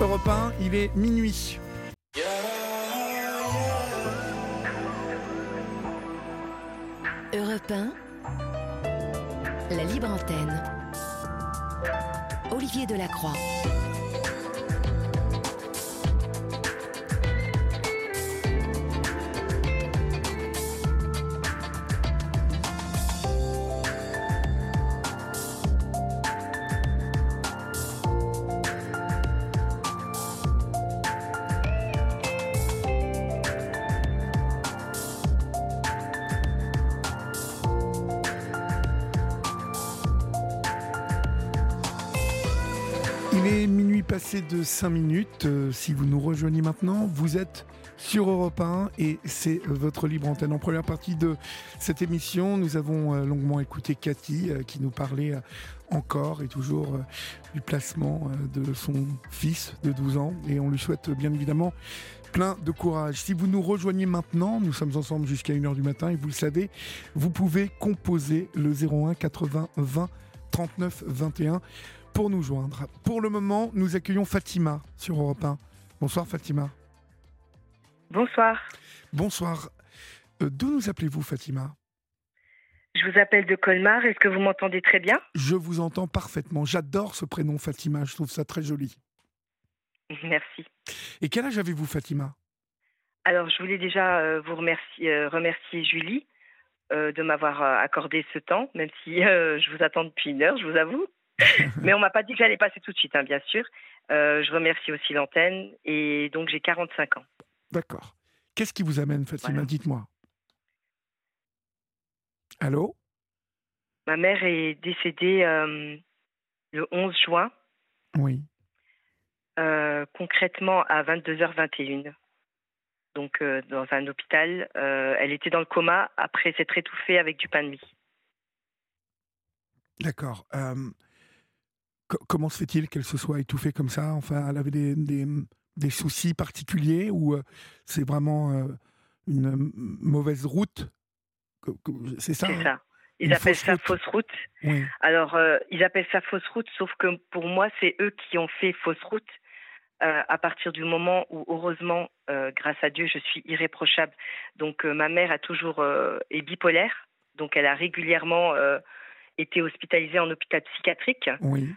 Europe 1, il est minuit. Europe 1, la libre antenne. Olivier Delacroix. 5 minutes. Euh, si vous nous rejoignez maintenant, vous êtes sur Europe 1 et c'est votre libre antenne. En première partie de cette émission, nous avons euh, longuement écouté Cathy euh, qui nous parlait encore et toujours du placement de son fils de 12 ans et on lui souhaite bien évidemment plein de courage. Si vous nous rejoignez maintenant, nous sommes ensemble jusqu'à 1h du matin et vous le savez, vous pouvez composer le 01 80 20 39 21 pour nous joindre. Pour le moment, nous accueillons Fatima sur Europe 1. Bonsoir Fatima. Bonsoir. Bonsoir. Euh, D'où nous appelez-vous Fatima? Je vous appelle de Colmar. Est-ce que vous m'entendez très bien? Je vous entends parfaitement. J'adore ce prénom Fatima. Je trouve ça très joli. Merci. Et quel âge avez-vous Fatima? Alors, je voulais déjà euh, vous remercier, euh, remercier Julie euh, de m'avoir euh, accordé ce temps, même si euh, je vous attends depuis une heure, je vous avoue. Mais on m'a pas dit que j'allais passer tout de suite, hein, bien sûr. Euh, je remercie aussi l'antenne. Et donc, j'ai 45 ans. D'accord. Qu'est-ce qui vous amène Fatima Voilà. Dites-moi. Allô? Ma mère est décédée le 11 juin, Oui. concrètement à 22h21. Donc, euh, dans un hôpital. Euh, elle était dans le coma après s'être étouffée avec du pain de mie. D'accord. Euh, co- comment se fait-il qu'elle se soit étouffée comme ça? Enfin, elle avait des, des- des soucis particuliers ou c'est vraiment une mauvaise route? C'est ça C'est hein? ça. Ils Une appellent fausse ça route? fausse route. Oui. Alors, euh, ils appellent ça fausse route, sauf que pour moi, c'est eux qui ont fait fausse route. Euh, à partir du moment où, heureusement, euh, grâce à Dieu, je suis irréprochable. Donc, euh, ma mère a toujours est bipolaire, donc elle a régulièrement été hospitalisée en hôpital psychiatrique, Oui.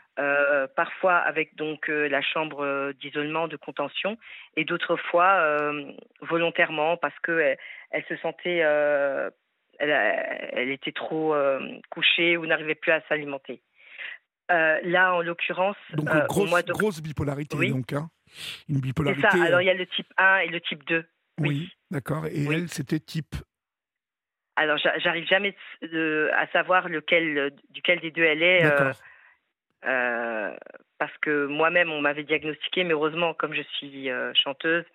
parfois avec donc la chambre d'isolement, de contention, et d'autres fois volontairement parce que elle, elle se sentait, elle, elle était trop couchée ou n'arrivait plus à s'alimenter. Euh, là, en l'occurrence, Donc euh, grosse, mois de grosse bipolarité Oui. donc. Hein Une c'est bipolarité. ça. Alors euh, il y a le type 1 et le type 2. oui. oui. D'accord. Et Oui. elle, c'était type. Alors j'a- j'arrive jamais de- à savoir lequel, duquel des deux elle est. euh. Euh, parce que moi-même, on m'avait diagnostiqué, mais heureusement, comme je suis euh, chanteuse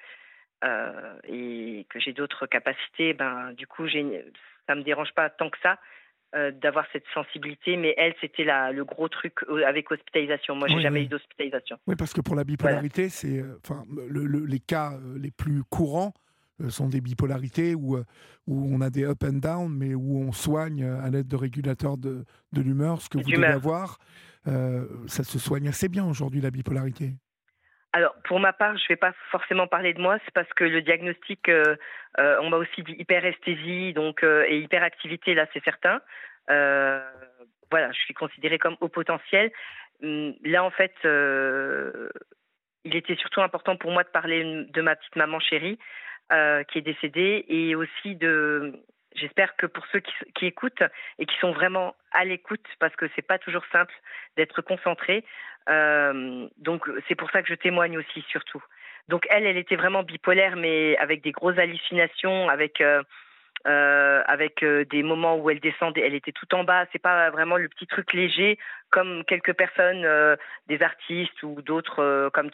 euh, et que j'ai d'autres capacités, ben, du coup, ça me dérange pas tant que ça euh, d'avoir cette sensibilité. Mais elle, c'était le gros truc euh, avec hospitalisation. Moi, j'ai Oui, jamais oui. eu d'hospitalisation. Oui, parce que pour la bipolarité, c'est, euh, enfin, le- le- les cas les plus courants sont des bipolarités où, où on a des up and down, mais où on soigne à l'aide de régulateurs de, de l'humeur, ce que vous devez avoir. Euh, ça se soigne assez bien aujourd'hui, la bipolarité. Alors, pour ma part, je ne vais pas forcément parler de moi, c'est parce que le diagnostic, euh, euh, on m'a aussi dit hyperesthésie donc, euh, et hyperactivité, là, c'est certain. Voilà, je suis considérée comme au potentiel. Hum, Là, en fait, il était surtout important pour moi de parler de ma petite maman chérie qui est décédée et aussi de. J'espère que pour ceux qui, écoutent et qui sont vraiment à l'écoute, parce que c'est pas toujours simple d'être concentré, euh, donc c'est pour ça que je témoigne aussi surtout. Donc elle, elle était vraiment bipolaire, mais avec des grosses hallucinations, avec euh, euh, avec des moments où elle descendait, elle était tout en bas. C'est pas vraiment le petit truc léger comme quelques personnes, des artistes ou d'autres comme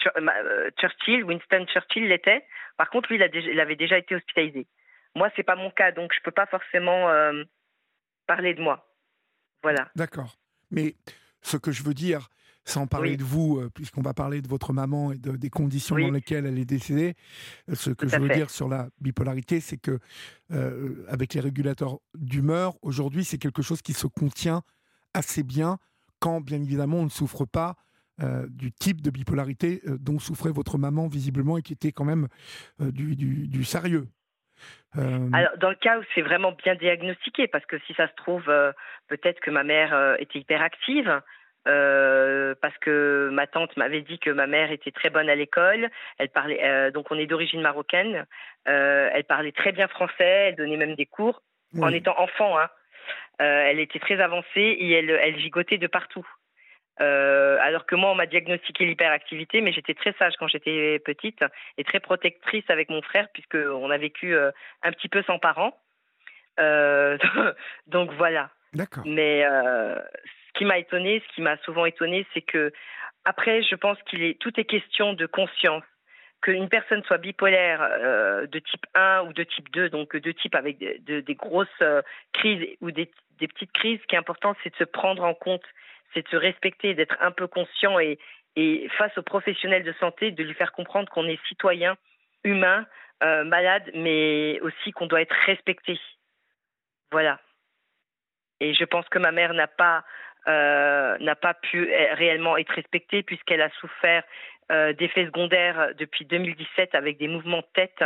Churchill, Winston Churchill l'était. Par contre, lui, il avait déjà été hospitalisé. Moi, c'est pas mon cas, donc je peux pas forcément euh, parler de moi. Voilà. D'accord. Mais ce que je veux dire, sans parler Oui. de vous, euh, puisqu'on va parler de votre maman et de- des conditions Oui. dans lesquelles elle est décédée, euh, ce que je veux fait. dire sur la bipolarité, c'est que euh, avec les régulateurs d'humeur, aujourd'hui, c'est quelque chose qui se contient assez bien quand, bien évidemment, on ne souffre pas du type de bipolarité dont souffrait votre maman visiblement et qui était quand même du, du, sérieux. Alors, dans le cas où c'est vraiment bien diagnostiqué, parce que si ça se trouve, peut-être que ma mère était hyperactive, euh, parce que ma tante m'avait dit que ma mère était très bonne à l'école. Elle parlait, euh, donc on est d'origine marocaine. Euh, elle parlait très bien français. Elle donnait même des cours en étant enfant. Hein. elle était très avancée et elle, elle gigotait de partout. Alors que moi, on m'a diagnostiqué l'hyperactivité, mais j'étais très sage quand j'étais petite et très protectrice avec mon frère puisqu'on a vécu un petit peu sans parents. donc voilà. D'accord. Mais ce qui m'a étonné, ce qui m'a souvent étonné, c'est que après, je pense qu'il est tout est question de conscience. Qu'une personne soit bipolaire euh, de type 1 ou de type 2, donc de type avec des grosses euh, crises ou des, petites crises, ce qui est important, c'est de se prendre en compte, c'est de se respecter, d'être un peu conscient et, et face aux professionnels de santé, de lui faire comprendre qu'on est citoyen, humain, euh, malade, mais aussi qu'on doit être respecté. Voilà. Et je pense que ma mère n'a pas euh, n'a pas pu réellement être respectée puisqu'elle a souffert euh, d'effets secondaires depuis 2017 avec des mouvements de tête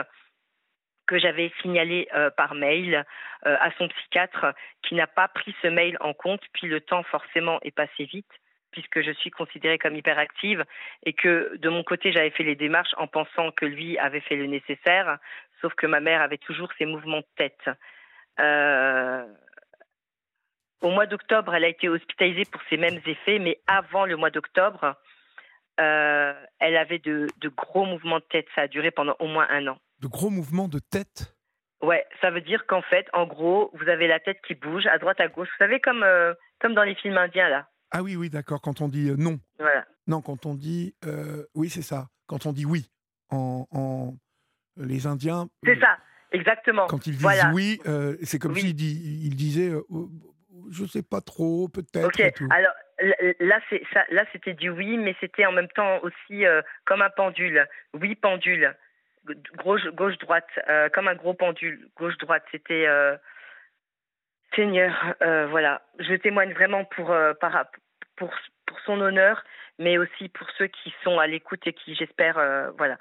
que j'avais signalés par mail à son psychiatre qui n'a pas pris ce mail en compte, puis le temps forcément est passé vite puisque je suis considérée comme hyperactive et que de mon côté j'avais fait les démarches en pensant que lui avait fait le nécessaire, sauf que ma mère avait toujours ces mouvements de tête. Euh, au mois d'octobre, elle a été hospitalisée pour ces mêmes effets, mais avant le mois d'octobre, euh, elle avait de, gros mouvements de tête. Ça a duré pendant au moins un an. De gros mouvements de tête Ouais, ça veut dire qu'en fait, en gros, vous avez la tête qui bouge à droite, à gauche. Vous savez, comme, euh, comme dans les films indiens, là. Ah oui, oui, d'accord. Quand on dit euh, non. Voilà. Non, quand on dit. oui, c'est ça. Quand on dit oui. En, les Indiens. C'est ça, exactement. Quand ils disent oui, c'est comme s'ils disaient je sais pas trop, peut-être. Ok, alors là, c'était du oui, mais c'était en même temps aussi euh, comme un pendule. Oui, pendule. Gauche, gauche droite, euh, comme un gros pendule. Gauche, droite. C'était. Euh, Seigneur, voilà. Je témoigne vraiment pour, pour, pour son honneur, mais aussi pour ceux qui sont à l'écoute et qui, j'espère, voilà.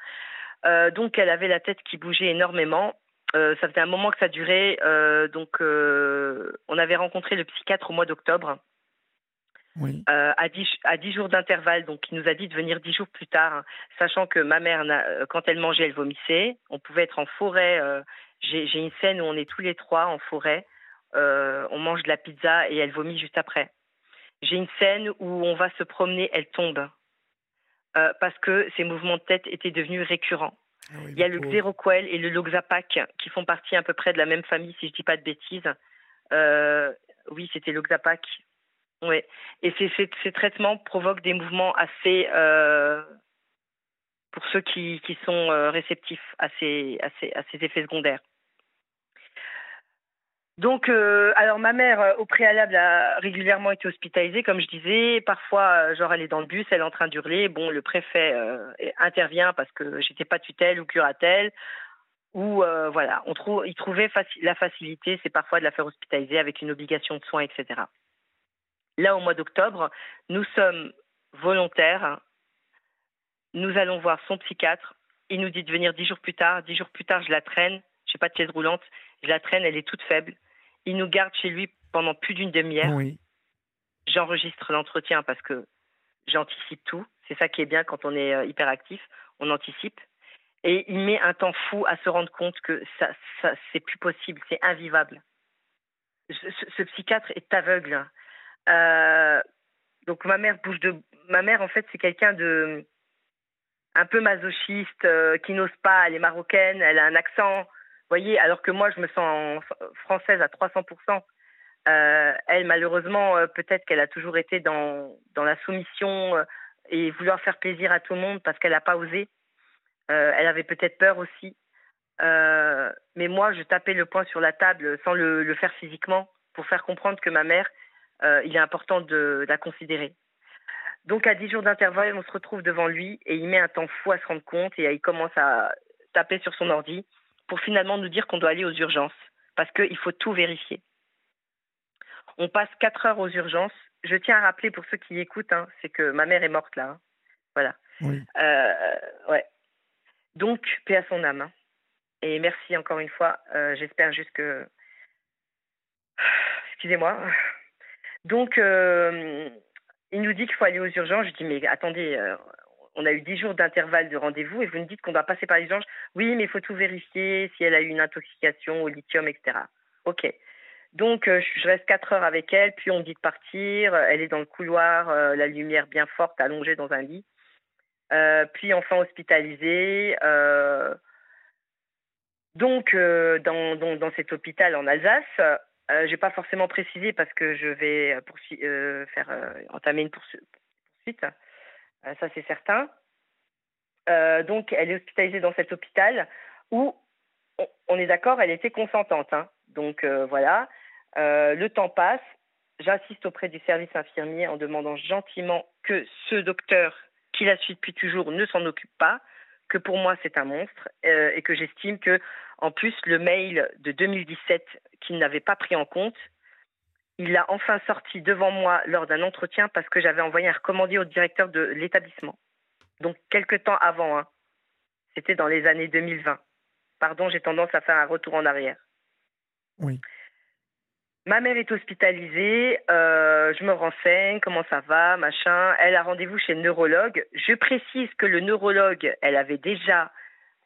donc, elle avait la tête qui bougeait énormément. Euh, ça faisait un moment que ça durait. Euh, donc, euh, on avait rencontré le psychiatre au mois d'octobre. Oui. à, 10, à 10 jours d'intervalle, donc il nous a dit de venir 10 jours plus tard, sachant que ma mère, quand elle mangeait, elle vomissait. On pouvait être en forêt. J'ai une scène où on est tous les trois en forêt. on mange de la pizza et elle vomit juste après. J'ai une scène où on va se promener, elle tombe. parce que ses mouvements de tête étaient devenus récurrents. Ah il y a le Xeroquel et le Loxapac qui font partie à peu près de la même famille, si je ne dis pas de bêtises. Euh, oui, c'était Loxapac. Oui. Et ces, traitements provoquent des mouvements assez. Euh, pour ceux qui, sont euh, réceptifs à ces, à, ces, effets secondaires. Donc, euh, alors ma mère, au préalable, a régulièrement été hospitalisée, comme je disais. Parfois, genre, elle est dans le bus, elle est en train d'hurler. Bon, le préfet intervient parce que j'étais pas tutelle ou curatelle. Ou voilà, on trouve, il trouvait la facilité, c'est parfois de la faire hospitaliser avec une obligation de soins, etc. Là, au mois d'octobre, nous sommes volontaires. Nous allons voir son psychiatre. Il nous dit de venir dix jours plus tard. Dix jours plus tard, je la traîne. Je n'ai pas de chaise roulante. Je la traîne, elle est toute faible. Il nous garde chez lui pendant plus d'une demi-heure. Oui. J'enregistre l'entretien parce que j'anticipe tout. C'est ça qui est bien quand on est euh, hyperactif, on anticipe. Et il met un temps fou à se rendre compte que ça, ça c'est plus possible, c'est invivable. Ce, psychiatre est aveugle. Euh, donc ma mère bouge de, ma mère en fait c'est quelqu'un de un peu masochiste euh, qui n'ose pas. Elle est marocaine, elle a un accent voyez, alors que moi, je me sens française à 300%. Euh, elle, malheureusement, euh, peut-être qu'elle a toujours été dans, dans la soumission et vouloir faire plaisir à tout le monde parce qu'elle n'a pas osé. elle avait peut-être peur aussi. mais moi, je tapais le poing sur la table sans le faire physiquement pour faire comprendre que ma mère, il est important de, de, la considérer. Donc, à 10 jours d'intervalle, on se retrouve devant lui et il met un temps fou à se rendre compte et il commence à taper sur son ordi pour finalement nous dire qu'on doit aller aux urgences, parce qu'il faut tout vérifier. On passe quatre heures aux urgences. je tiens à rappeler pour ceux qui écoutent, hein, c'est que ma mère est morte là. Hein. Voilà. Oui. Euh, ouais. Donc, paix à son âme. hein. Et merci encore une fois. Euh, J'espère juste que. Excusez-moi. Donc, euh, il nous dit qu'il faut aller aux urgences. Je dis, mais attendez, euh, on a eu 10 jours d'intervalle de rendez-vous et vous nous dites qu'on doit passer par les urgences. Oui, mais il faut tout vérifier, si elle a eu une intoxication au lithium, etc. OK. Donc, euh, je reste 4 heures avec elle, puis on me dit de partir. Elle est dans le couloir, la lumière bien forte, allongée dans un lit. Puis enfin hospitalisée. donc, dans cet hôpital en Alsace, euh, je n'ai pas forcément précisé parce que je vais euh, poursui- euh, faire euh, entamer une poursu- poursuite. Ça, c'est certain. Donc, elle est hospitalisée dans cet hôpital où, on, est d'accord, elle était consentante. hein. Donc, voilà. Le temps passe. J'insiste auprès du service infirmier en demandant gentiment que ce docteur qui la suit depuis toujours ne s'en occupe pas, que pour moi c'est un monstre et que j'estime que en plus le mail de 2017 qu'il n'avait pas pris en compte, il l'a enfin sorti devant moi lors d'un entretien parce que j'avais envoyé un recommandé au directeur de l'établissement. Donc quelques temps avant, hein. c'était dans les années 2020. Pardon, j'ai tendance à faire un retour en arrière. Oui. Ma mère est hospitalisée, euh, je me renseigne, comment ça va, machin. Elle a rendez-vous chez le neurologue. Je précise que le neurologue, elle avait déjà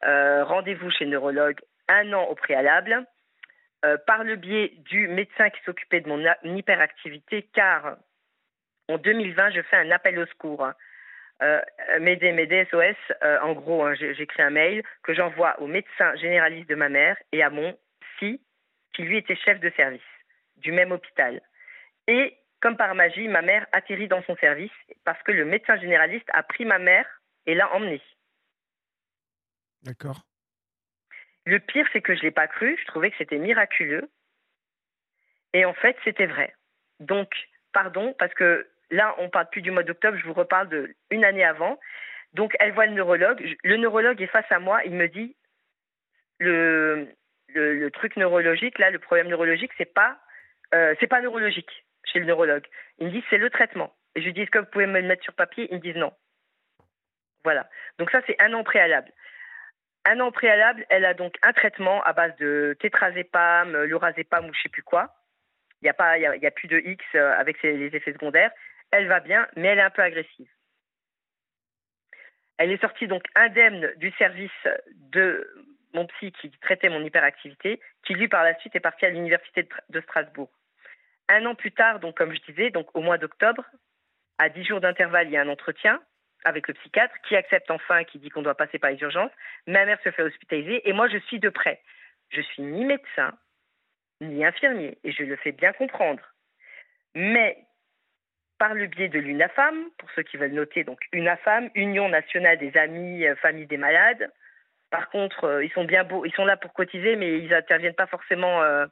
euh, rendez-vous chez le neurologue un an au préalable, euh, par le biais du médecin qui s'occupait de mon hyperactivité, car en 2020, je fais un appel au secours. hein. Euh, SOS. euh, en gros, hein, j'écris un mail que j'envoie au médecin généraliste de ma mère et à mon psy, qui lui était chef de service du même hôpital. Et comme par magie, ma mère atterrit dans son service parce que le médecin généraliste a pris ma mère et l'a emmenée. D'accord. Le pire, c'est que je ne l'ai pas cru. Je trouvais que c'était miraculeux. Et en fait, c'était vrai. Donc, pardon, parce que là, on parle plus du mois d'octobre, je vous reparle de une année avant. Donc, elle voit le neurologue. Le neurologue est face à moi. Il me dit le, truc neurologique, là, le problème neurologique, c'est pas, euh, pas neurologique chez le neurologue. Il me dit c'est le traitement. Et je lui dis est-ce que vous pouvez me le mettre sur papier? Ils me disent non. Voilà. Donc ça, c'est un an préalable. Un an préalable, elle a donc un traitement à base de tétrazépam, lorazépam ou je sais plus quoi. Il n'y a, plus de X euh, avec les effets secondaires. Elle va bien, mais elle est un peu agressive. Elle est sortie donc indemne du service de mon psy qui traitait mon hyperactivité, qui lui par la suite est parti à l'université de Strasbourg. Un an plus tard, donc comme je disais, donc au mois d'octobre, à 10 jours d'intervalle, il y a un entretien avec le psychiatre qui accepte enfin, qui dit qu'on doit passer par les urgences. Ma mère se fait hospitaliser et moi je suis de près. Je suis ni médecin, ni infirmier et je le fais bien comprendre. Mais par le biais de l'UNAFAM, pour ceux qui veulent noter, donc UNAFAM, Union nationale des amis, euh, familles des malades. Par contre, euh, ils sont bien beaux, ils sont là pour cotiser, mais ils n'interviennent pas forcément euh,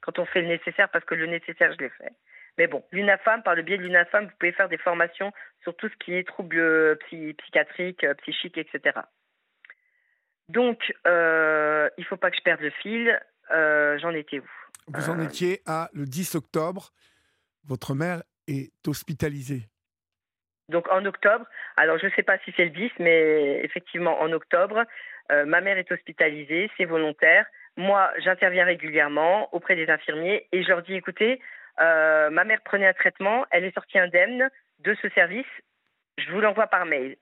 quand on fait le nécessaire, parce que le nécessaire, je l'ai fait. Mais bon, l'UNAFAM, par le biais de l'UNAFAM, vous pouvez faire des formations sur tout ce qui est troubles euh, psy- psychiatriques, euh, psychiques, etc. Donc, euh, il ne faut pas que je perde le fil. Euh, J'en étais où? Vous en étiez à le 10 octobre. Votre mère est hospitalisée. Donc en octobre, alors je ne sais pas si c'est le 10, mais effectivement en octobre, euh, ma mère est hospitalisée, c'est volontaire. Moi, j'interviens régulièrement auprès des infirmiers et je leur dis, écoutez, euh, ma mère prenait un traitement, elle est sortie indemne de ce service, je vous l'envoie par mail.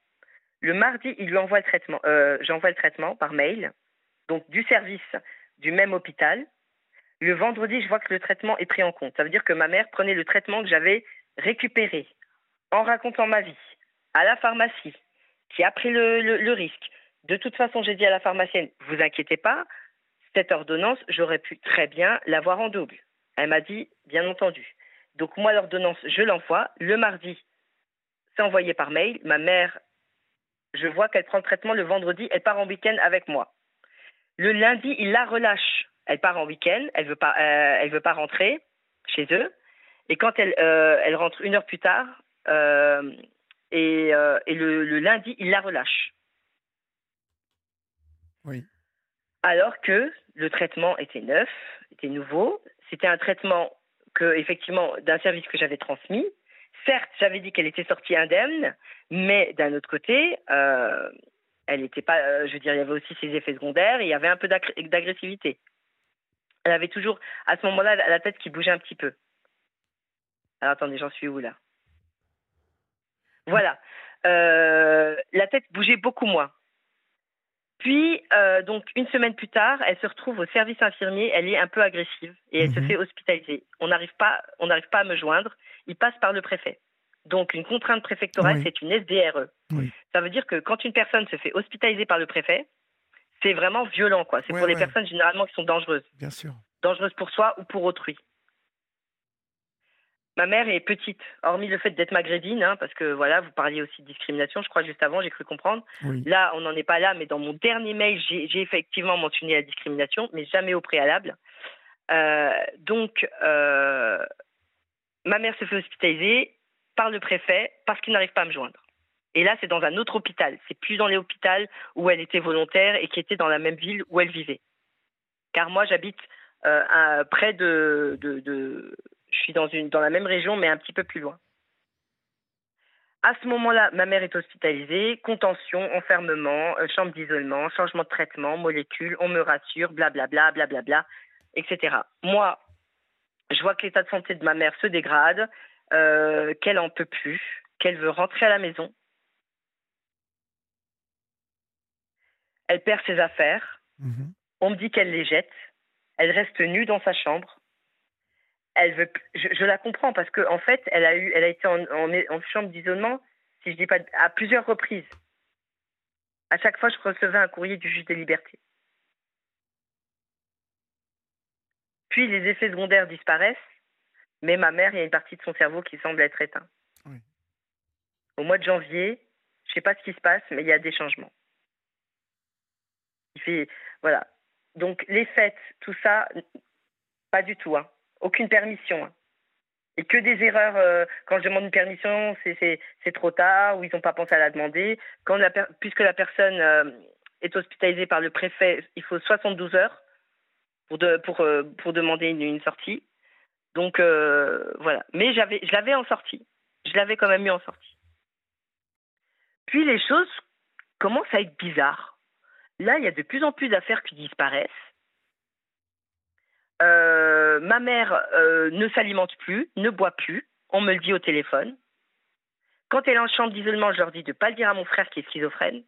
Le mardi, il lui envoie le traitement, euh, j'envoie le traitement par mail, donc du service du même hôpital. Le vendredi, je vois que le traitement est pris en compte. Ça veut dire que ma mère prenait le traitement que j'avais récupéré en racontant ma vie à la pharmacie, qui a pris le, le- le risque. De toute façon, j'ai dit à la pharmacienne, vous inquiétez pas, cette ordonnance, j'aurais pu très bien l'avoir en double. Elle m'a dit, bien entendu. Donc moi, l'ordonnance, je l'envoie. Le mardi, c'est envoyé par mail. Ma mère, je vois qu'elle prend le traitement le vendredi, elle part en week-end avec moi. Le lundi, il la relâche. Elle part en week-end, elle veut pas, euh, elle veut pas rentrer chez eux. Et quand elle, euh, elle rentre une heure plus tard, euh, et, euh, et le, le lundi, il la relâche. Oui. Alors que le traitement était neuf, était nouveau. C'était un traitement que, effectivement, d'un service que j'avais transmis. certes, j'avais dit qu'elle était sortie indemne, mais d'un autre côté, euh, elle n'était pas. Euh, je veux dire, il y avait aussi ses effets secondaires et il y avait un peu d'agressivité. Elle avait toujours, à ce moment-là, la tête qui bougeait un petit peu. Alors attendez, j'en suis où là? Voilà. Euh, la tête bougeait beaucoup moins. Puis, euh, donc, une semaine plus tard, elle se retrouve au service infirmier. Elle est un peu agressive et elle se mhm. fait hospitaliser. On n'arrive pas, on n'arrive pas à me joindre. Il passe par le préfet. Donc, une contrainte préfectorale, c'est une SDRE. Ça veut dire que quand une personne se fait hospitaliser par le préfet, c'est vraiment violent, quoi. C'est pour les personnes généralement qui sont dangereuses. Bien sûr. Dangereuses pour soi ou pour autrui. Ma mère est petite, hormis le fait d'être maghrébine, hein, parce que voilà, vous parliez aussi de discrimination, je crois juste avant, j'ai cru comprendre. Là, on n'en est pas là, mais dans mon dernier mail, j'ai effectivement mentionné la discrimination, mais jamais au préalable. Euh, donc, euh, ma mère se fait hospitaliser par le préfet parce qu'il n'arrive pas à me joindre. Et là, c'est dans un autre hôpital. C'est plus dans l'hôpital où elle était volontaire et qui était dans la même ville où elle vivait. Car moi, j'habite euh, près de, de, je suis dans, une, dans la même région, mais un petit peu plus loin. À ce moment-là, ma mère est hospitalisée, contention, enfermement, euh, chambre d'isolement, changement de traitement, molécules, on me rassure, blablabla, blablabla, etc. Moi, je vois que l'état de santé de ma mère se dégrade, euh, qu'elle en peut plus, qu'elle veut rentrer à la maison. Elle perd ses affaires. Mhm. On me dit qu'elle les jette. Elle reste nue dans sa chambre elle veut, je, la comprends parce qu'en en fait, elle a eu, elle a été en, en, chambre d'isolement, si je dis pas, à plusieurs reprises. À chaque fois, je recevais un courrier du juge des libertés. Puis les effets secondaires disparaissent, mais ma mère, il y a une partie de son cerveau qui semble être éteinte. Au mois de janvier, je ne sais pas ce qui se passe, mais il y a des changements. Il fait, voilà. Donc les fêtes, tout ça, pas du tout. Hein aucune permission. Hein. Et que des erreurs, euh, quand je demande une permission, c'est trop tard ou ils n'ont pas pensé à la demander. Quand la puisque la personne euh, est hospitalisée par le préfet, il faut 72 heures pour, de, pour, euh, pour demander une, sortie. Donc voilà. Mais je l'avais en sortie. Je l'avais quand même mis en sortie. Puis les choses commencent à être bizarres. Là, il y a de plus en plus d'affaires qui disparaissent. Euh, ma mère euh, ne s'alimente plus, ne boit plus. On me le dit au téléphone. Quand elle est en chambre d'isolement, je leur dis de ne pas le dire à mon frère qui est schizophrène.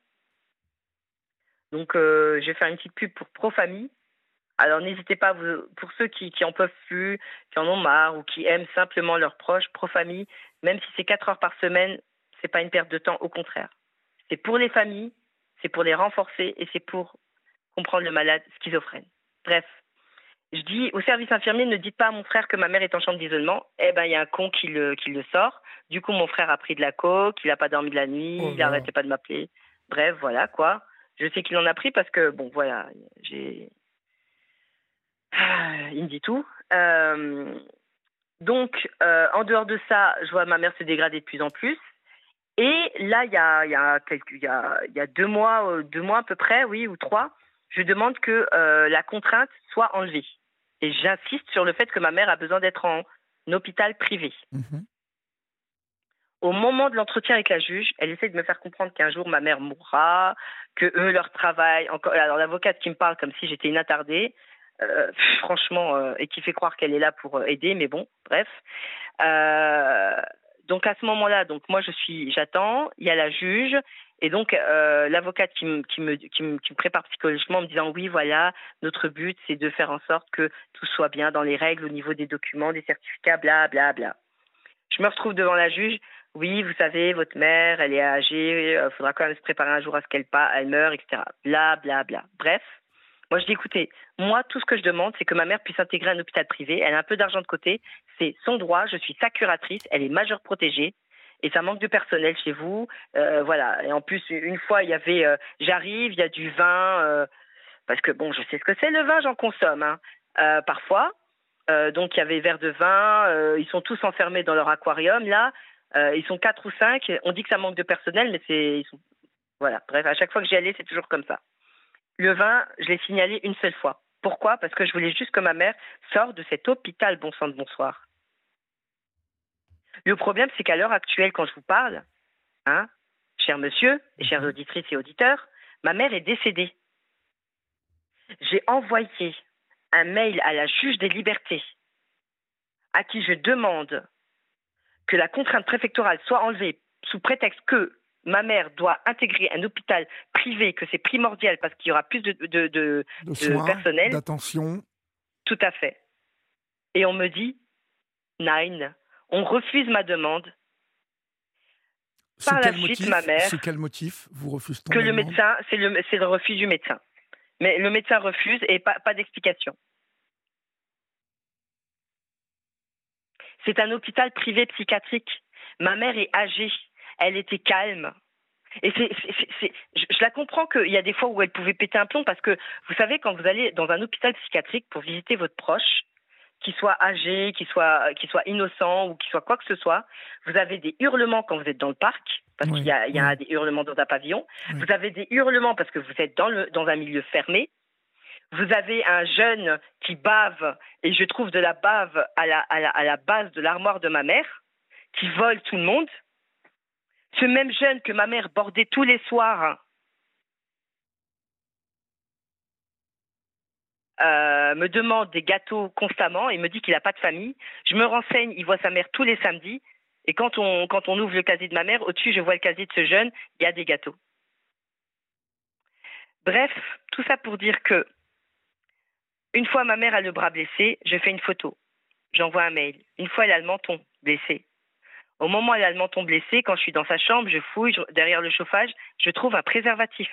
Donc, euh, je vais faire une petite pub pour Profamille. Alors, n'hésitez pas, pour ceux qui, qui en peuvent plus, qui en ont marre ou qui aiment simplement leurs proches, Profamille, même si c'est 4 heures par semaine, c'est pas une perte de temps, au contraire. C'est pour les familles, c'est pour les renforcer et c'est pour comprendre le malade schizophrène. Bref, je dis au service infirmier, ne dites pas à mon frère que ma mère est en chambre d'isolement. Eh ben, il y a un con qui le, qui le sort. Du coup, mon frère a pris de la coke, il n'a pas dormi de la nuit, oh il n'arrêtait pas de m'appeler. Bref, voilà quoi. Je sais qu'il en a pris parce que, bon, voilà, j'ai. Ah, il me dit tout. Euh, donc, euh, en dehors de ça, je vois ma mère se dégrader de plus en plus. Et là, il y a, y, a quelques, y, a, y a deux mois, euh, deux mois à peu près, oui, ou trois, je demande que la contrainte soit enlevée. Et j'insiste sur le fait que ma mère a besoin d'être en hôpital privé. Mhm. Au moment de l'entretien avec la juge, elle essaie de me faire comprendre qu'un jour ma mère mourra, que eux, leur travail. Encore, alors l'avocate qui me parle comme si j'étais une attardée, euh, franchement, euh, et qui fait croire qu'elle est là pour euh, aider, mais bon, bref. Donc à ce moment-là, donc moi je suis, j'attends. Il y a la juge et donc, euh, l'avocate qui me, qui, me, qui, me, prépare psychologiquement en me disant oui, voilà, notre but, c'est de faire en sorte que tout soit bien dans les règles au niveau des documents, des certificats, bla, bla, bla. Je me retrouve devant la juge. Oui, vous savez, votre mère, elle est âgée, il euh, faudra quand même se préparer un jour à ce qu'elle elle meure, etc. Bla, bla, bla. Bref, moi, je dis, écoutez, moi, tout ce que je demande, c'est que ma mère puisse intégrer un hôpital privé. Elle a un peu d'argent de côté. C'est son droit. Je suis sa curatrice. Elle est majeure protégée et ça manque de personnel chez vous. Euh, voilà. Et en plus, une fois, il y avait, euh, j'arrive, il y a du vin, euh, parce que bon, je sais ce que c'est le vin, j'en consomme hein, parfois. donc il y avait verre de vin. ils sont tous enfermés dans leur aquarium là. ils sont quatre ou cinq. On dit que ça manque de personnel, mais c'est, voilà. Bref, à chaque fois que j'y allais, c'est toujours comme ça. Le vin, je l'ai signalé une seule fois. Pourquoi? Parce que je voulais juste que ma mère sorte de cet hôpital, bon sang de bonsoir. Le problème, c'est qu'à l'heure actuelle, quand je vous parle, hein, cher monsieur et chères auditrices et auditeurs, ma mère est décédée. J'ai envoyé un mail à la juge des libertés à qui je demande que la contrainte préfectorale soit enlevée sous prétexte que ma mère doit intégrer un hôpital privé, que c'est primordial parce qu'il y aura plus de, de, de, soins, personnel. D'attention. Tout à fait. Et on me dit, Nine, on refuse ma demande. Par la suite, ma mère. C'est quel motif vous Que le médecin, c'est le, le refus du médecin. Mais le médecin refuse et pas, pas d'explication. C'est un hôpital privé psychiatrique. Ma mère est âgée. Elle était calme. Et c'est, je, la comprends qu'il y a des fois où elle pouvait péter un plomb parce que vous savez, quand vous allez dans un hôpital psychiatrique pour visiter votre proche, qu'il soit âgé, qu'il soit, innocent ou qu'il soit quoi que ce soit, vous avez des hurlements quand vous êtes dans le parc, parce qu'il y a, y a des hurlements dans un pavillon. Vous avez des hurlements parce que vous êtes dans, le, dans un milieu fermé. Vous avez un jeune qui bave, et je trouve de la bave à la, à la, à la base de l'armoire de ma mère, qui vole tout le monde. Ce même jeune que ma mère bordait tous les soirs euh, me demande des gâteaux constamment et me dit qu'il n'a pas de famille. Je me renseigne, il voit sa mère tous les samedis. Et quand on, quand on ouvre le casier de ma mère, au-dessus, je vois le casier de ce jeune, il y a des gâteaux. Bref, tout ça pour dire que une fois ma mère a le bras blessé, je fais une photo. J'envoie un mail. Une fois elle a le menton blessé. Au moment où elle a le menton blessé, quand je suis dans sa chambre, je fouille derrière le chauffage, je trouve un préservatif.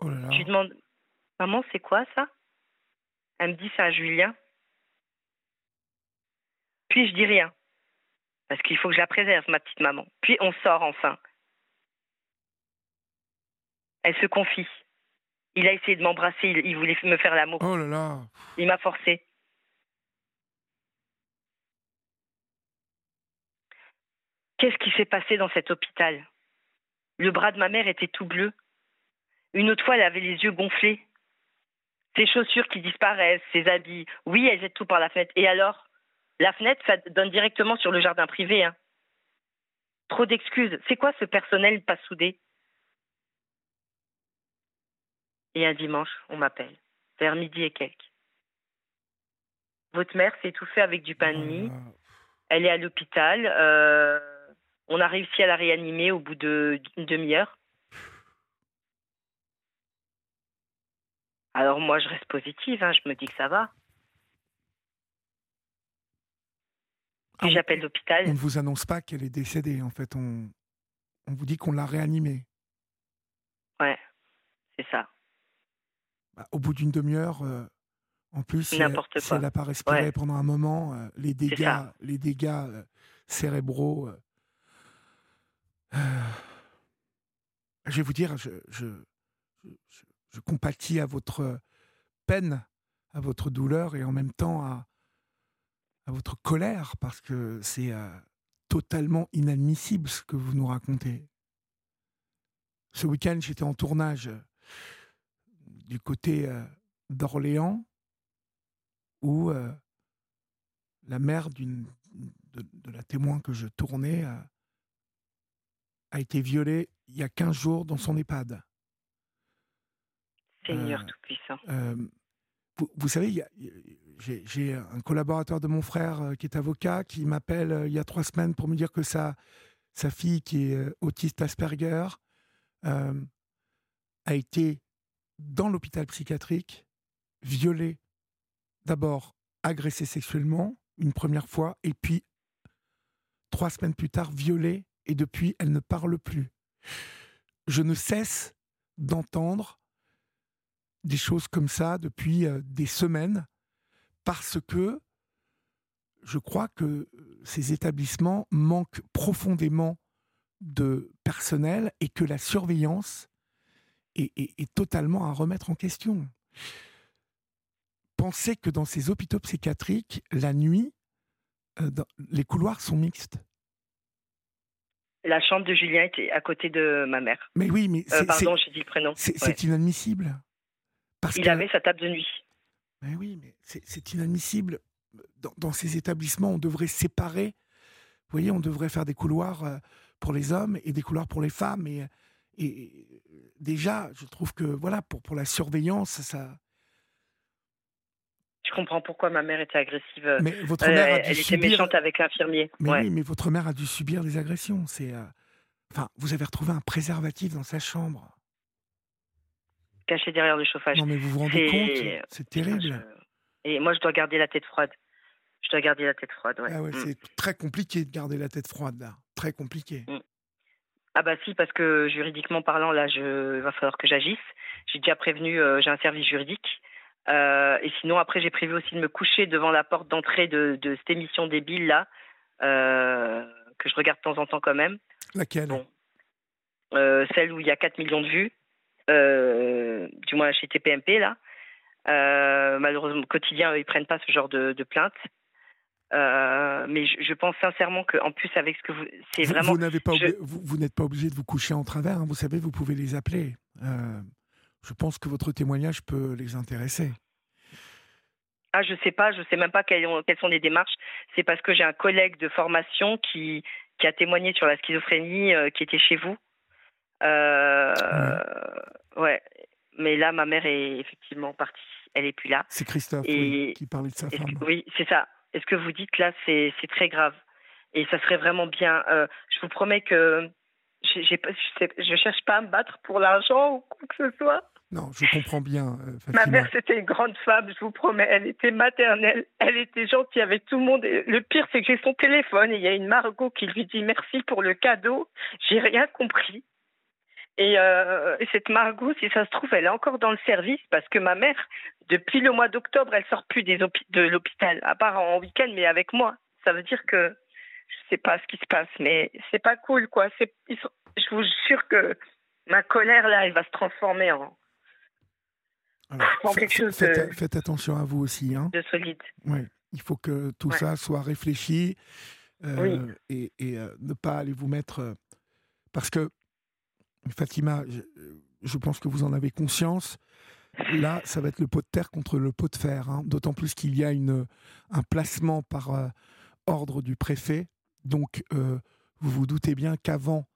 Oh là là. Je lui demande Maman, c'est quoi ça? Elle me dit C'est un Julien. Puis je dis rien. Parce qu'il faut que je la préserve, ma petite maman. Puis on sort enfin. Elle se confie. Il a essayé de m'embrasser, il, voulait me faire l'amour. Oh là là. Il m'a forcé. Qu'est-ce qui s'est passé dans cet hôpital? Le bras de ma mère était tout bleu. Une autre fois, elle avait les yeux gonflés. Ses chaussures qui disparaissent, ses habits. Oui, elle jette tout par la fenêtre. Et alors? La fenêtre, ça donne directement sur le jardin privé. Hein. Trop d'excuses. C'est quoi ce personnel pas soudé? Et un dimanche, on m'appelle, vers midi et quelques. Votre mère s'est étouffée avec du pain de mie. Ah. Elle est à l'hôpital. Euh, on a réussi à la réanimer au bout d'une demi-heure. Alors moi, je reste positive. Hein, je me dis que ça va. Ah, j'appelle l'hôpital. On ne vous annonce pas qu'elle est décédée. En fait, on, on vous dit qu'on l'a réanimée. Ouais, c'est ça. Bah, au bout d'une demi-heure, euh, en plus, si elle n'a pas respiré pendant un moment, euh, les dégâts, les dégâts euh, cérébraux. je vais vous dire, je, compatis à votre peine, à votre douleur et en même temps à, votre colère parce que c'est totalement inadmissible ce que vous nous racontez. Ce week-end, j'étais en tournage du côté euh, d'Orléans, où euh, la mère d'une, de, la témoin que je tournais euh, a été violée il y a 15 jours dans son EHPAD. Seigneur Tout-Puissant. Vous, savez, j'ai, un collaborateur de mon frère qui est avocat qui m'appelle il y a trois semaines pour me dire que sa, sa fille, qui est autiste Asperger, a été dans l'hôpital psychiatrique, violée, d'abord agressée sexuellement une première fois, et puis trois semaines plus tard violée, et depuis elle ne parle plus. Je ne cesse d'entendre des choses comme ça depuis euh, des semaines, parce que je crois que ces établissements manquent profondément de personnel et que la surveillance est, totalement à remettre en question. Pensez que dans ces hôpitaux psychiatriques, la nuit, euh, les couloirs sont mixtes. La chambre de Julien était à côté de ma mère. Mais oui, mais euh, pardon, j'ai dit le prénom. C'est inadmissible. Parce Il avait sa table de nuit. Mais oui, mais c'est inadmissible. Dans, dans, ces établissements, on devrait séparer. voyez, on devrait faire des couloirs euh, pour les hommes et des couloirs pour les femmes. Et, et déjà, je trouve que voilà, pour, pour la surveillance, ça. Je comprends pourquoi ma mère était agressive. Euh, mais votre mère a dû elle subir... était méchante avec l'infirmier. Mais ouais. oui, mais votre mère a dû subir des agressions. C'est, euh, enfin, vous avez retrouvé un préservatif dans sa chambre. Caché derrière le chauffage. Non, mais vous vous rendez compte C'est terrible. Je- Et moi, je dois garder la tête froide. Je dois garder la tête froide, ouais. Ah ouais, Mm. c'est très compliqué de garder la tête froide là. Très compliqué. Ah bah si, parce que juridiquement parlant, là, je il va falloir que j'agisse. J'ai déjà prévenu, euh, j'ai un service juridique. Euh, et sinon, après, j'ai prévu aussi de me coucher devant la porte d'entrée de, de cette émission débile là, euh, que je regarde de temps en temps quand même. Laquelle? Bon. Euh, celle où il y a 4 millions de vues, euh, du moins chez TPMP là. Malheureusement, au quotidien, ils prennent pas ce genre de, de plainte. Mais je, je pense sincèrement qu'en plus avec ce que vous, c'est vraiment vous n'avez pas je- obli- vous, vous n'êtes pas obligé de vous coucher en travers. hein. Vous savez, vous pouvez les appeler. Je pense que votre témoignage peut les intéresser. Ah, je sais pas, je sais même pas quelles, ont- quelles sont les démarches. C'est parce que j'ai un collègue de formation qui, qui a témoigné sur la schizophrénie, euh, qui était chez vous. Euh, ouais. Mais là, ma mère est effectivement partie. Elle est plus là. C'est Christophe Et- oui, qui parlait de sa Est-ce femme. que- oui, c'est ça. Et ce que vous dites là, c'est très grave. Et ça serait vraiment bien. euh, je vous promets que je, je cherche pas à me battre pour l'argent ou quoi que ce soit. Non, je comprends bien, euh, Ma mère, c'était une grande femme, je vous promets. Elle était maternelle, elle était gentille avec tout le monde. Le pire, c'est que j'ai son téléphone et il y a une Margot qui lui dit merci pour le cadeau. J'ai rien compris. Et, euh, et cette Margot, si ça se trouve, elle est encore dans le service parce que ma mère, depuis le mois d'octobre, elle sort plus des de l'hôpital, à part en week-end, mais avec moi. Ça veut dire que je sais pas ce qui se passe, mais c'est pas cool, quoi. Je vous jure que ma colère là, elle va se transformer en Alors, quelque chose faites, de- faites attention à vous aussi. Hein. de solide. Ouais. Il faut que tout Ouais. ça soit réfléchi euh, Oui. et, et, euh, ne pas aller vous mettre. euh, parce que, Fatima, je, je pense que vous en avez conscience. Là, ça va être le pot de terre contre le pot de fer. hein. D'autant plus qu'il y a une, un placement par ordre du préfet. Donc, vous vous doutez bien qu'avant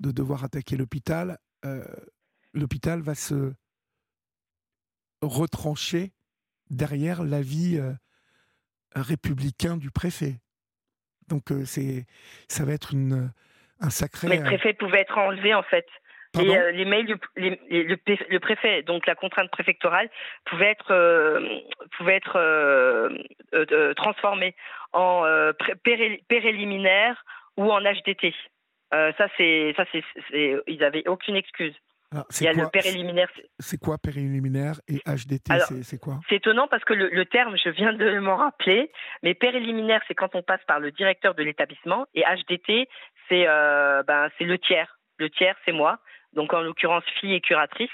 de devoir attaquer l'hôpital, l'hôpital va se retrancher derrière l'avis euh, républicain du préfet. Donc euh, c'est ça va être une un sacré. Mais le euh, préfet pouvait être enlevé en fait. pardon? Et euh, les mails, du- les- les- le, pré- le préfet, donc la contrainte préfectorale, pouvait être, euh, pouvait être euh, transformée en pré- péré- préliminaire ou en HDT. Ça, c'est, ça, c'est, c'est- ils avaient aucune excuse. Alors, Il y c'est a quoi le c'est- quoi préliminaire et HDT c'est quoi? C'est étonnant parce que le, le terme, je viens de m'en rappeler, mais préliminaire, c'est quand on passe par le directeur de l'établissement, et HDT, c'est euh, ben, c'est le tiers. Le tiers, c'est moi, donc en l'occurrence fille et curatrice.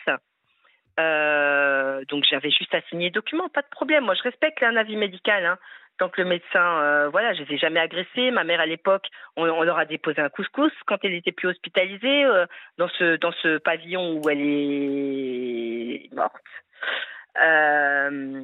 Euh, donc j'avais juste à signer document, pas de problème. Moi, je respecte un avis médical. Hein. Tant que le médecin, euh, voilà, je les ai jamais agressés. Ma mère à l'époque, on, leur a déposé un couscous quand elle était plus hospitalisée euh, dans ce dans ce pavillon où elle est morte. Euh,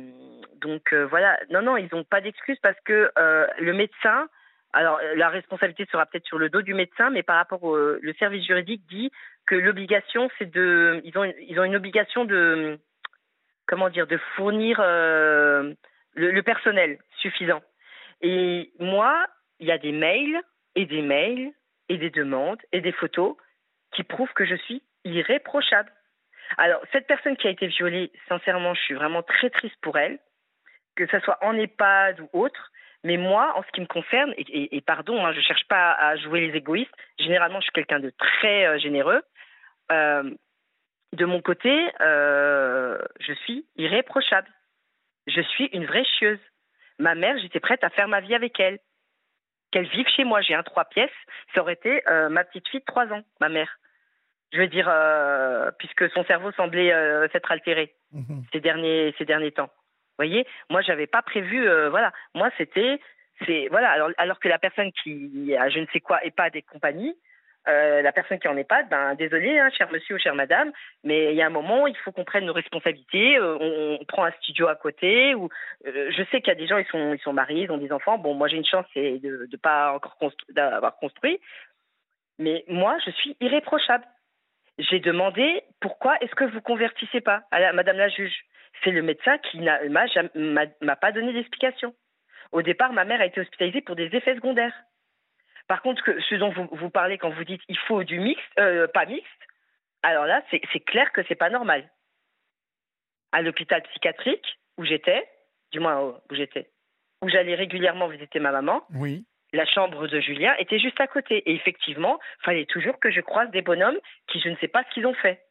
donc voilà, non, non, ils n'ont pas d'excuses parce que le médecin, alors la responsabilité sera peut-être sur le dos du médecin, mais par rapport au le service juridique dit que l'obligation, c'est de, ils ont, ils ont une obligation de, comment dire, de fournir le, personnel suffisant. Et moi, il y a des mails et des mails et des demandes et des photos qui prouvent que je suis irréprochable. Alors, cette personne qui a été violée, sincèrement, je suis vraiment très triste pour elle, que ce soit en EHPAD ou autre. Mais moi, en ce qui me concerne, et pardon, hein, je ne cherche pas à jouer les égoïstes, généralement, je suis quelqu'un de très euh, généreux. Euh, de mon côté, euh, je suis irréprochable. Je suis une vraie chieuse. Ma mère, j'étais prête à faire ma vie avec elle. Qu'elle vive chez moi, j'ai un trois pièces, ça aurait été euh, ma petite fille de trois ans, ma mère. Je veux dire, euh, puisque son cerveau semblait euh, s'être altéré Mhm. ces derniers ces derniers temps. Vous voyez, moi j'avais pas prévu. voilà, moi c'était c'est voilà. Alors alors que la personne qui a je ne sais quoi et compagnie, euh, la personne qui en est pas, ben désolé, hein, cher monsieur ou chère madame, mais il y a un moment, il faut qu'on prenne nos responsabilités. Euh, on, prend un studio à côté. Ou euh, je sais qu'il y a des gens, ils sont, mariés, ils ont des enfants. Bon, moi j'ai une chance, c'est de ne pas encore d'avoir construit. Mais moi, je suis irréprochable. J'ai demandé pourquoi est-ce que vous convertissez pas à Madame la juge? C'est le médecin qui m'a pas donné d'explication. Au départ, ma mère a été hospitalisée pour des effets secondaires. Par contre, ce dont vous, vous, parlez quand vous dites il faut du mixte, euh, pas mixte, alors là, c'est clair que c'est pas normal. À l'hôpital psychiatrique où j'étais, du moins où j'étais, où j'allais régulièrement visiter ma maman, oui. la chambre de Julien était juste à côté. Et effectivement, il fallait toujours que je croise des bonhommes qui je ne sais pas ce qu'ils ont fait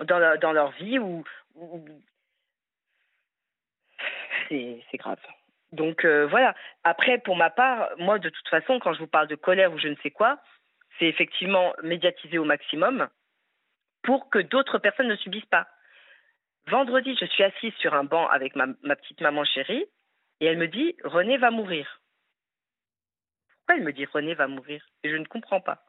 dans, dans leur vie ou c'est grave. Donc euh, voilà. Après, pour ma part, moi, de toute façon, quand je vous parle de colère ou je ne sais quoi, c'est effectivement médiatiser au maximum pour que d'autres personnes ne subissent pas. Vendredi, je suis assise sur un banc avec ma, ma petite maman chérie et elle me dit René va mourir. Pourquoi elle me dit René va mourir Et je ne comprends pas.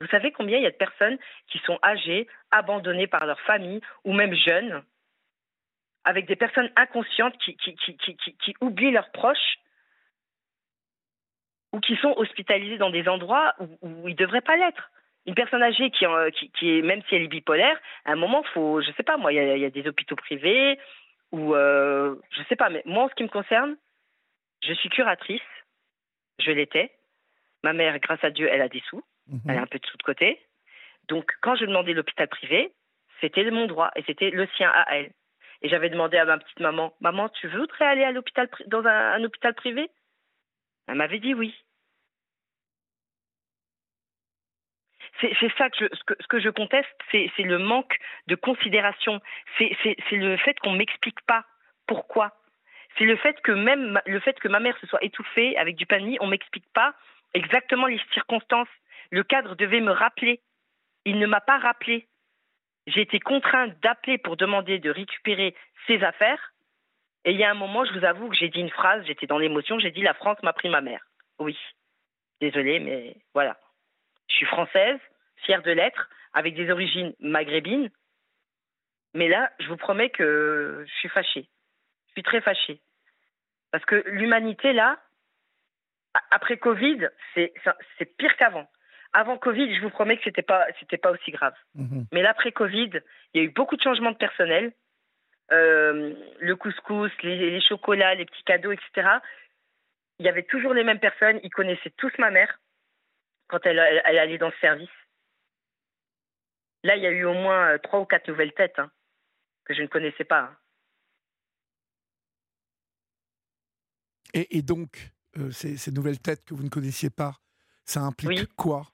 Vous savez combien il y a de personnes qui sont âgées, abandonnées par leur famille ou même jeunes avec des personnes inconscientes qui, qui, qui, qui, oublient leurs proches ou qui sont hospitalisées dans des endroits où, ils ne devraient pas l'être. Une personne âgée qui, qui, est, même si elle est bipolaire, à un moment, faut, je sais pas, moi, il y, a des hôpitaux privés ou euh, je sais pas, mais moi, en ce qui me concerne, je suis curatrice, je l'étais. Ma mère, grâce à Dieu, elle a des sous, mhm. elle a un peu de sous de côté. Donc, quand je demandais l'hôpital privé, c'était mon droit et c'était le sien à elle. Et j'avais demandé à ma petite maman, maman, tu voudrais aller à l'hôpital dans un, hôpital privé? Elle m'avait dit oui. C'est ça que je, ce, que, je conteste, c'est le manque de considération. C'est le fait qu'on m'explique pas pourquoi. C'est le fait que même le fait que ma mère se soit étouffée avec du pain on m'explique pas exactement les circonstances. Le cadre devait me rappeler. Il ne m'a pas rappelé j'ai été contrainte d'appeler pour demander de récupérer ses affaires. Et il y a un moment, je vous avoue que j'ai dit une phrase, j'étais dans l'émotion, j'ai dit la France m'a pris ma mère. Oui. Désolée, mais voilà. Je suis française, fière de l'être, avec des origines maghrébines. Mais là, je vous promets que je suis fâchée. Je suis très fâchée. Parce que l'humanité, là, après Covid, c'est pire qu'avant avant Covid, je vous promets que c'était pas c'était pas aussi grave. Mhm. Mais l'après Covid, il y a eu beaucoup de changements de personnel. Euh, le couscous, les, chocolats, les petits cadeaux, etc. Il y avait toujours les mêmes personnes. Ils connaissaient tous ma mère quand elle, elle, allait dans le service. Là, il y a eu au moins euh, trois ou quatre nouvelles têtes hein, que je ne connaissais pas. Hein. Et, donc, euh, ces, nouvelles têtes que vous ne connaissiez pas, ça implique quoi?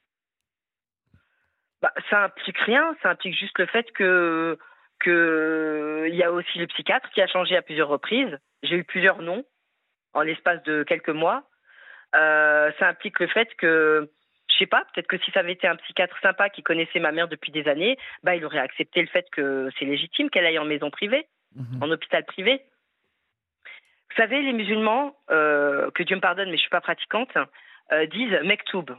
Bah, ça implique rien, ça implique juste le fait que qu'il y a aussi le psychiatre qui a changé à plusieurs reprises. J'ai eu plusieurs noms en l'espace de quelques mois. Euh, ça implique le fait que, je sais pas, peut-être que si ça avait été un psychiatre sympa qui connaissait ma mère depuis des années, bah, il aurait accepté le fait que c'est légitime qu'elle aille en maison privée, mhm. en hôpital privé. Vous savez, les musulmans, euh, que Dieu me pardonne, mais je suis pas pratiquante, euh, disent mektoub. Vous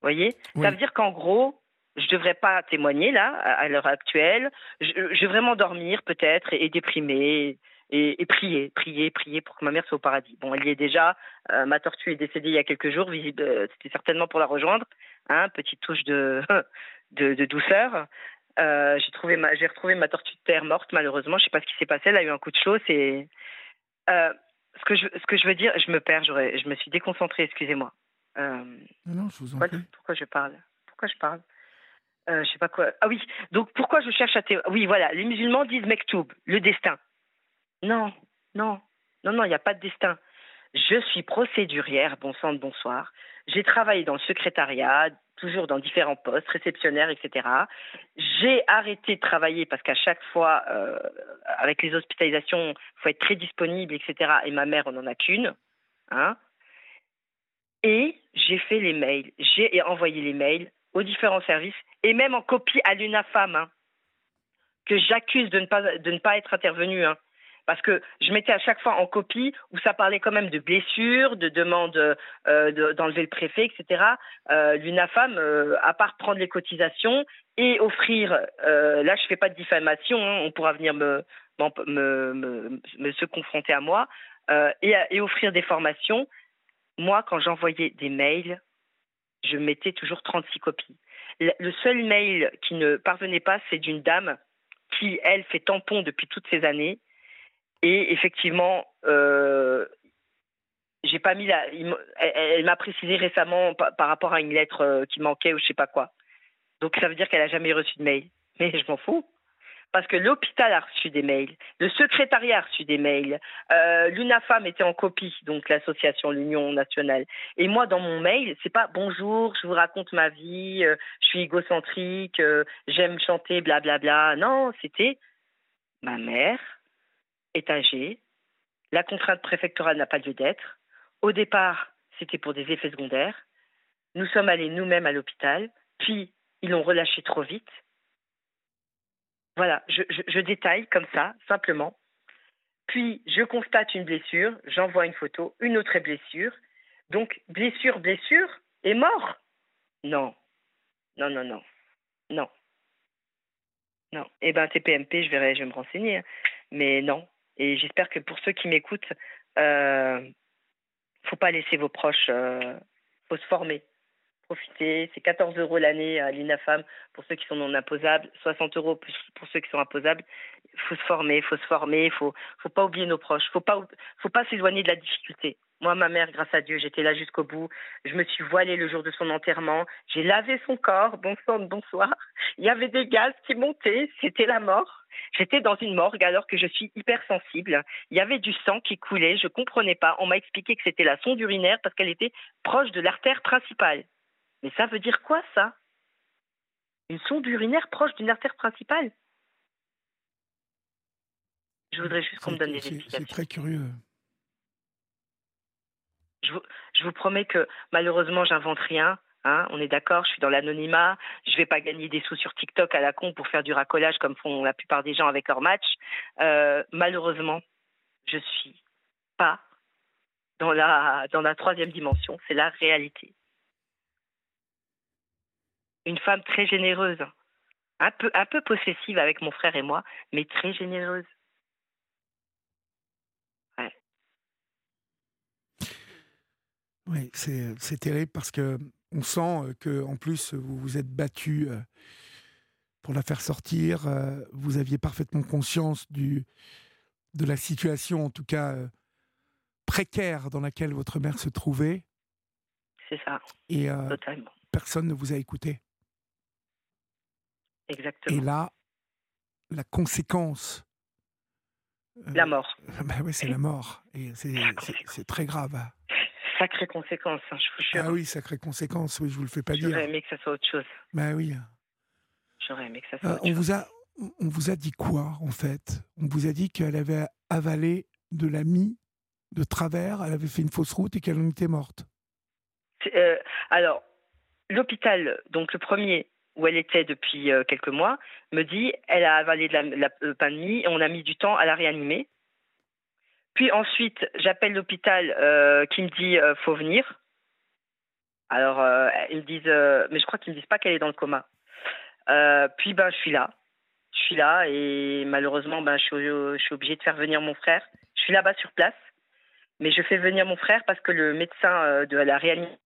voyez? Ça veut dire qu'en gros, je devrais pas témoigner là, à, l'heure actuelle. Je, vais vraiment dormir peut-être et, déprimer et, prier, prier, prier pour que ma mère soit au paradis. Bon, elle y est déjà. Euh, ma tortue est décédée il y a quelques jours. Visible, euh, c'était certainement pour la rejoindre. Hein, petite touche de, de, douceur. Euh, j'ai trouvé ma, j'ai retrouvé ma tortue de terre morte malheureusement. Je sais pas ce qui s'est passé. Elle a eu un coup de chaud. C'est ce que je, ce que je veux dire. Je me perds. Je me suis déconcentrée. Excusez-moi. non, je vous en prie. Pourquoi je parle Pourquoi je parle euh, je sais pas quoi. Ah oui, donc pourquoi je cherche à... Oui, voilà, les musulmans disent Mektoub, le destin. Non, non, non, non, il n'y a pas de destin. Je suis procédurière, bon sang de bonsoir. J'ai travaillé dans le secrétariat, toujours dans différents postes, réceptionnaire, etc. J'ai arrêté de travailler parce qu'à chaque fois, euh, avec les hospitalisations, il faut être très disponible, etc. Et ma mère, on n'en a qu'une. Hein. Et j'ai fait les mails, j'ai envoyé les mails aux différents services et même en copie à l'UNAFAM, hein, que j'accuse de, ne pas, de ne pas être intervenu. Hein. parce que je mettais à chaque fois en copie où ça parlait quand même de blessures, de demandes euh, d'enlever le préfet, etc. Euh, L'UNAFAM, euh, à part prendre les cotisations et offrir, là je fais pas de diffamation, hein, on pourra venir me, se confronter à moi, et offrir des formations. Moi, quand j'envoyais des mails, je mettais toujours 36 copies. Le seul mail qui ne parvenait pas, c'est d'une dame qui, elle, fait tampon depuis toutes ces années. Et effectivement, euh, j'ai pas mis la. Elle, m'a précisé récemment par, par, rapport à une lettre euh, qui manquait ou je sais pas quoi. Donc ça veut dire qu'elle a jamais reçu de mail. Mais je m'en fous parce que l'hôpital a reçu des mails, le secrétariat a reçu des mails, euh, l'UNAFAM était en copie, donc l'association, l'Union nationale. Et moi, dans mon mail, c'est pas bonjour, je vous raconte ma vie, euh, je suis égocentrique, euh, j'aime chanter, blablabla. Bla, bla. Non, c'était ma mère est âgée, la contrainte préfectorale n'a pas lieu d'être. Au départ, c'était pour des effets secondaires. Nous sommes allés nous-mêmes à l'hôpital, puis ils l'ont relâché trop vite voilà, je, détaille comme ça, simplement. Puis, je constate une blessure, j'envoie une photo, une autre blessure. Donc, blessure, blessure, et mort? Non. Non, non, non. Non. Non. Eh bien, TPMP, je verrai, je vais me renseigner. Hein. Mais non. Et j'espère que pour ceux qui m'écoutent, euh, faut pas laisser vos proches, euh, se former profiter. C'est 14 euros l'année à l'INAFAM pour ceux qui sont non imposables, 60 euros pour ceux qui sont imposables. Il faut se former, il faut se former, il faut, faut pas oublier nos proches, faut pas, faut pas s'éloigner de la difficulté. Moi, ma mère, grâce à Dieu, j'étais là jusqu'au bout. Je me suis voilée le jour de son enterrement. J'ai lavé son corps. Bonsoir, bonsoir. Il y avait des gaz qui montaient. C'était la mort. J'étais dans une morgue alors que je suis hypersensible. Il y avait du sang qui coulait. Je comprenais pas. On m'a expliqué que c'était la sonde urinaire parce qu'elle était proche de l'artère principale. Mais ça veut dire quoi, ça? Une sonde urinaire proche d'une artère principale? Je voudrais juste qu'on me donne des explications. C'est très curieux. Je vous, je vous, promets que malheureusement, j'invente rien. Hein, on est d'accord, je suis dans l'anonymat, je ne vais pas gagner des sous sur TikTok à la con pour faire du racolage comme font la plupart des gens avec leur match. Euh, malheureusement, je suis pas dans la, dans la troisième dimension, c'est la réalité une femme très généreuse, un peu, un peu possessive avec mon frère et moi, mais très généreuse. Ouais. Oui, c'est terrible parce que on sent que en plus vous vous êtes battu euh, pour la faire sortir. Euh, vous aviez parfaitement conscience du de la situation, en tout cas euh, précaire, dans laquelle votre mère se trouvait. C'est ça. Et personne ne vous a écouté. Exactement. Et là, la conséquence. La mort. Euh, bah oui, c'est la mort. Et c'est très grave. Sacrée conséquence, hein, je vous jure. Ah oui, sacrée conséquence, oui, je vous le fais pas dire. J'aurais aimé que ça soit autre chose. Bah oui. J'aurais aimé que ça soit euh, autre on chose. Vous a, on vous a dit quoi, en fait? On vous a dit qu'elle avait avalé de la mie de travers, elle avait fait une fausse route et qu'elle en était morte. Euh, alors, l'hôpital, donc le premier, où elle était depuis euh, quelques mois, me dit elle a avalé de la, la, le pain de mie et on a mis du temps à la réanimer. Puis ensuite, j'appelle l'hôpital euh, qui me dit euh, faut venir. Alors euh, ils me disent, euh, mais je crois qu'ils me disent pas qu'elle est dans le coma. Euh, puis ben je suis là, je suis là et malheureusement ben je suis, je obligée de faire venir mon frère. Je suis là-bas sur place, mais je fais venir mon frère parce que le médecin de la réanimation